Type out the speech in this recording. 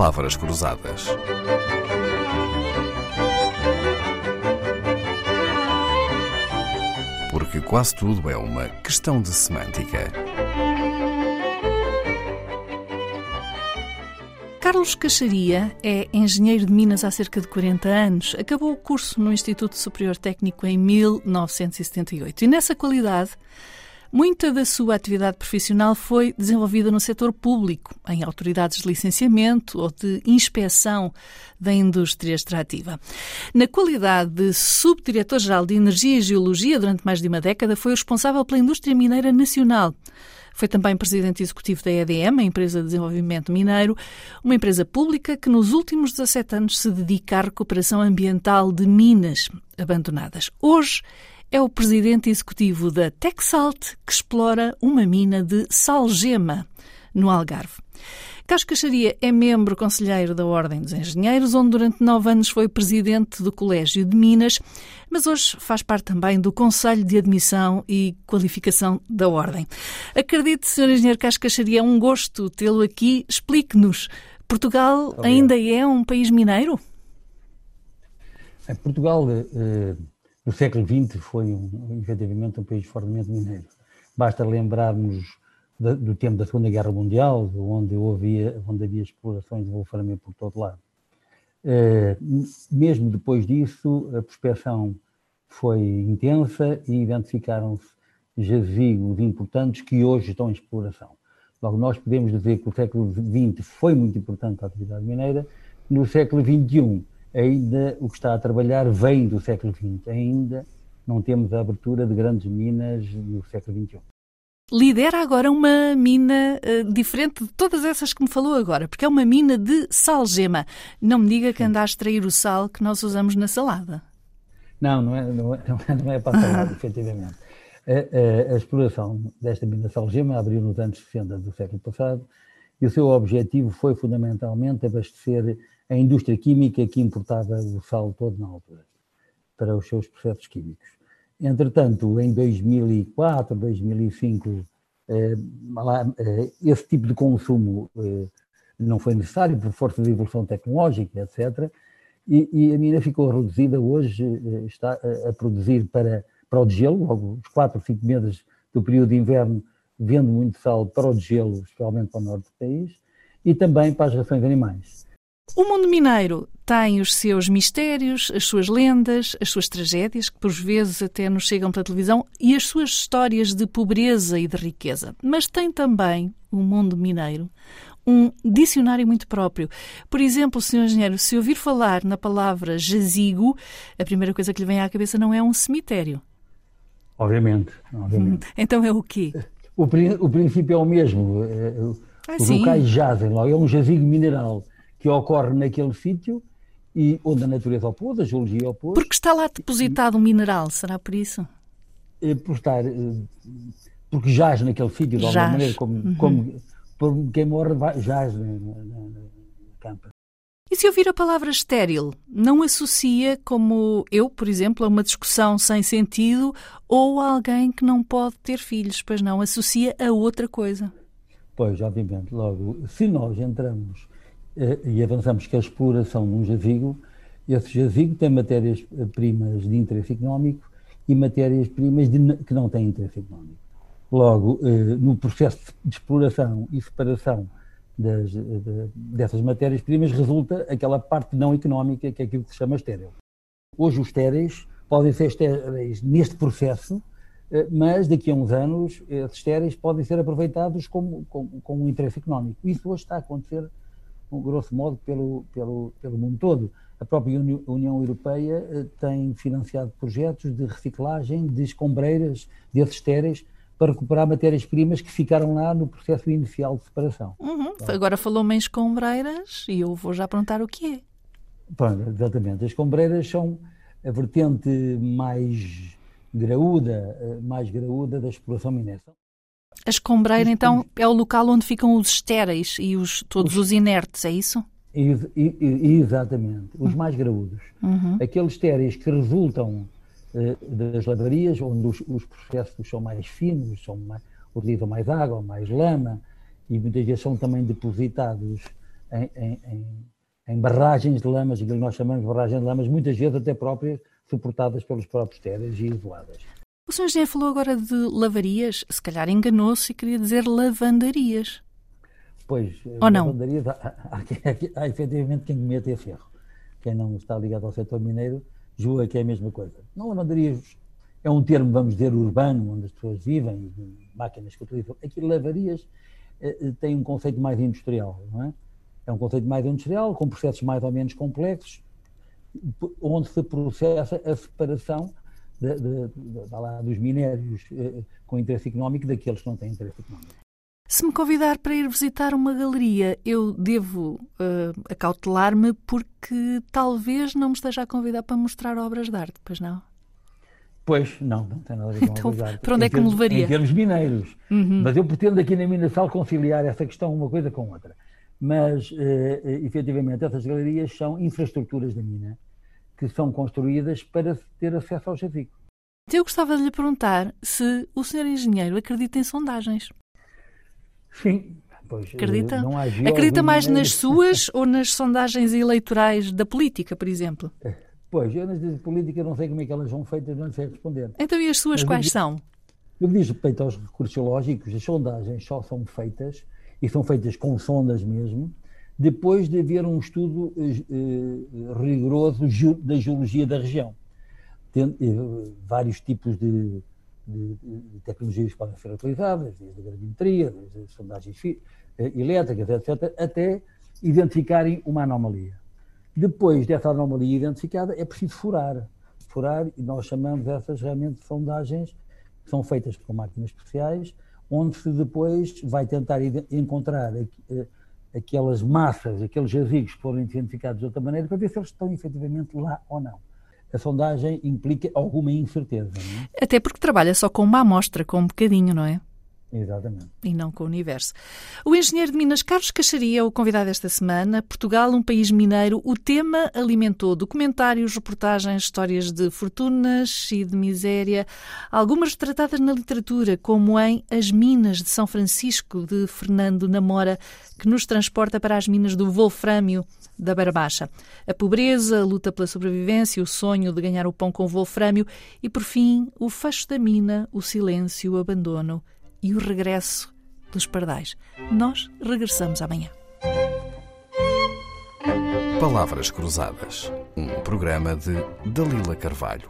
palavras cruzadas. Porque quase tudo é uma questão de semântica. Carlos Caixaria é engenheiro de Minas há cerca de 40 anos. Acabou o curso no Instituto Superior Técnico em 1978 e, nessa qualidade, Muita da sua atividade profissional foi desenvolvida no setor público, em autoridades de licenciamento ou de inspeção da indústria extrativa. Na qualidade de subdiretor-geral de Energia e Geologia durante mais de uma década, foi responsável pela indústria mineira nacional. Foi também presidente executivo da EDM, a empresa de desenvolvimento mineiro, uma empresa pública que nos últimos 17 anos se dedica à recuperação ambiental de minas abandonadas. Hoje é o presidente executivo da Texalt, que explora uma mina de salgema no Algarve. Carlos Caixaria é membro conselheiro da Ordem dos Engenheiros, onde durante nove anos foi presidente do Colégio de Minas, mas hoje faz parte também do Conselho de Admissão e Qualificação da Ordem. Acredite, Sr. Engenheiro Carlos Caixaria, é um gosto tê-lo aqui. Explique-nos, Portugal Obrigado. ainda é um país mineiro? É, Portugal eh, no século XX foi um, efetivamente um país fortemente mineiro. Basta lembrarmos do tempo da Segunda Guerra Mundial, onde, havia, onde havia explorações de wolframio por todo lado. Eh, mesmo depois disso, a prospecção foi intensa e identificaram-se jazigos importantes que hoje estão em exploração. Logo, nós podemos dizer que o século XX foi muito importante a atividade mineira. No século XXI, ainda o que está a trabalhar vem do século XX. Ainda não temos a abertura de grandes minas no século XXI. Lidera agora uma mina uh, diferente de todas essas que me falou agora, porque é uma mina de salgema. Não me diga que anda a extrair o sal que nós usamos na salada. Não, não é, não é, não é para a salada, efetivamente. A, a, a, exploração desta mina de salgema abriu nos anos 60 do século passado e o seu objetivo foi fundamentalmente abastecer a indústria química que importava o sal todo na altura para os seus processos químicos. Entretanto, em 2004, 2005, eh, eh, esse tipo de consumo eh, não foi necessário por força da evolução tecnológica, etc. E, a mina ficou reduzida. Hoje está a, produzir para, para o degelo, logo os 4 ou 5 meses do período de inverno, vendo muito sal para o degelo, especialmente para o norte do país, e também para as rações animais. O mundo mineiro tem os seus mistérios, as suas lendas, as suas tragédias, que por vezes até nos chegam pela televisão, e as suas histórias de pobreza e de riqueza. Mas tem também o mundo mineiro um dicionário muito próprio. Por exemplo, Sr. Engenheiro, se ouvir falar na palavra jazigo, a primeira coisa que lhe vem à cabeça não é um cemitério. Obviamente. obviamente. Então é o quê? O, o princípio é o mesmo. É, ah, Os locais jazem logo, é um jazigo mineral que ocorre naquele sítio e onde a natureza opôs, a geologia opôs. Porque está lá depositado um mineral, será por isso? É por estar, eh, porque jaz naquele sítio, de alguma maneira, como, uhum. como quem morre jaz na, na, na campa. E se ouvir a palavra estéril, não associa, como eu, por exemplo, a uma discussão sem sentido ou a alguém que não pode ter filhos, pois não, associa a outra coisa. Pois, obviamente, logo, se nós entramos e avançamos que a exploração de um jazigo, esse jazigo tem matérias-primas de interesse económico e matérias-primas que não têm interesse económico. Logo, eh, no processo de exploração e separação das, de, dessas matérias-primas resulta aquela parte não económica que é aquilo que se chama estéril. Hoje os estéreis podem ser estéreis neste processo, eh, mas daqui a uns anos esses estéreis podem ser aproveitados como, como, com um interesse económico. Isso hoje está a acontecer grosso modo, pelo, pelo, pelo mundo todo. A própria União Europeia eh, tem financiado projetos de reciclagem de escombreiras desses estéreis para recuperar matérias-primas que ficaram lá no processo inicial de separação. Uhum. Agora falou-me em escombreiras e eu vou já perguntar o que é. Pronto, exatamente. As escombreiras são a vertente mais graúda, eh, mais graúda da exploração mineira. A escombreira, então, é o local onde ficam os estéreis e os, todos os inertes, é isso? Ex exatamente, os mais graúdos. Uhum. Aqueles estéreis que resultam uh, das lavarias, onde os, os, processos são mais finos, são mais, utilizam mais água, mais lama, e muitas vezes são também depositados em, em, em barragens de lamas, aquilo que nós chamamos de barragens de lamas, muitas vezes até próprias suportadas pelos próprios teres e isoladas. O Sr. Engenheiro falou agora de lavarias, se calhar enganou-se e queria dizer lavandarias. Pois, Ou não? lavandarias, há, há, há, há efetivamente quem mete a ferro. Quem não está ligado ao setor mineiro julga que é a mesma coisa. Não, lavandarias é um termo, vamos dizer, urbano, onde as pessoas vivem, máquinas que utilizam. Aqui, lavarias eh, eh, tem um conceito mais industrial, não é? É um conceito mais industrial, com processos mais ou menos complexos, onde se processa a separação de, de, dos minérios eh, com interesse económico daqueles que não têm interesse económico. Se me convidar para ir visitar uma galeria, eu devo uh, acautelar-me porque talvez não me esteja a convidar para mostrar obras de arte, pois não? Pois, não, não tem nada a ver com então, obras. Para onde é que me levaria? Em termos mineiros. Uhum. Mas eu pretendo aqui na Minasal conciliar essa questão uma coisa com outra. Mas, uh, efetivamente, essas galerias são infraestruturas da mina que são construídas para ter acesso ao jazigo. Eu gostava de lhe perguntar se o senhor engenheiro acredita em sondagens. Sim. Pois, acredita? Não há acredita mais nas suas ou nas sondagens eleitorais da política, por exemplo? Pois, eu nas de política não sei como é que elas são feitas, não sei responder. Então e as suas Mas, quais são? No que diz respeito aos recursos geológicos, as sondagens só são feitas, e são feitas com sondas mesmo, depois de haver um estudo eh, rigoroso da geologia da região. Tem, eh, vários tipos de, de, de, tecnologias podem ser utilizadas, desde a gravimetria, desde as sondagens eh, elétricas, etc., até identificarem uma anomalia. Depois dessa anomalia identificada, é preciso furar. Furar, e nós chamamos essas realmente sondagens, que são feitas com máquinas especiais, onde se depois vai tentar encontrar aquelas massas, aqueles jazigos que foram identificados de outra maneira, para ver se eles estão efetivamente lá ou não. A sondagem implica alguma incerteza. Não é? Até porque trabalha só com uma amostra, com um bocadinho, não é? Exatamente. E não com o universo. O engenheiro de Minas Carlos Caixaria, o convidado esta semana, Portugal, um país mineiro. O tema alimentou documentários, reportagens, histórias de fortunas e de miséria, algumas retratadas na literatura, como em As Minas de São Francisco, de Fernando Namora, que nos transporta para as minas do Wolfrâmio da Beira Baixa. A pobreza, a luta pela sobrevivência, o sonho de ganhar o pão com wolfrâmio e, por fim, o fecho da mina, o silêncio, o abandono e o regresso dos pardais. Nós regressamos amanhã. Palavras Cruzadas, um programa de Dalila Carvalho.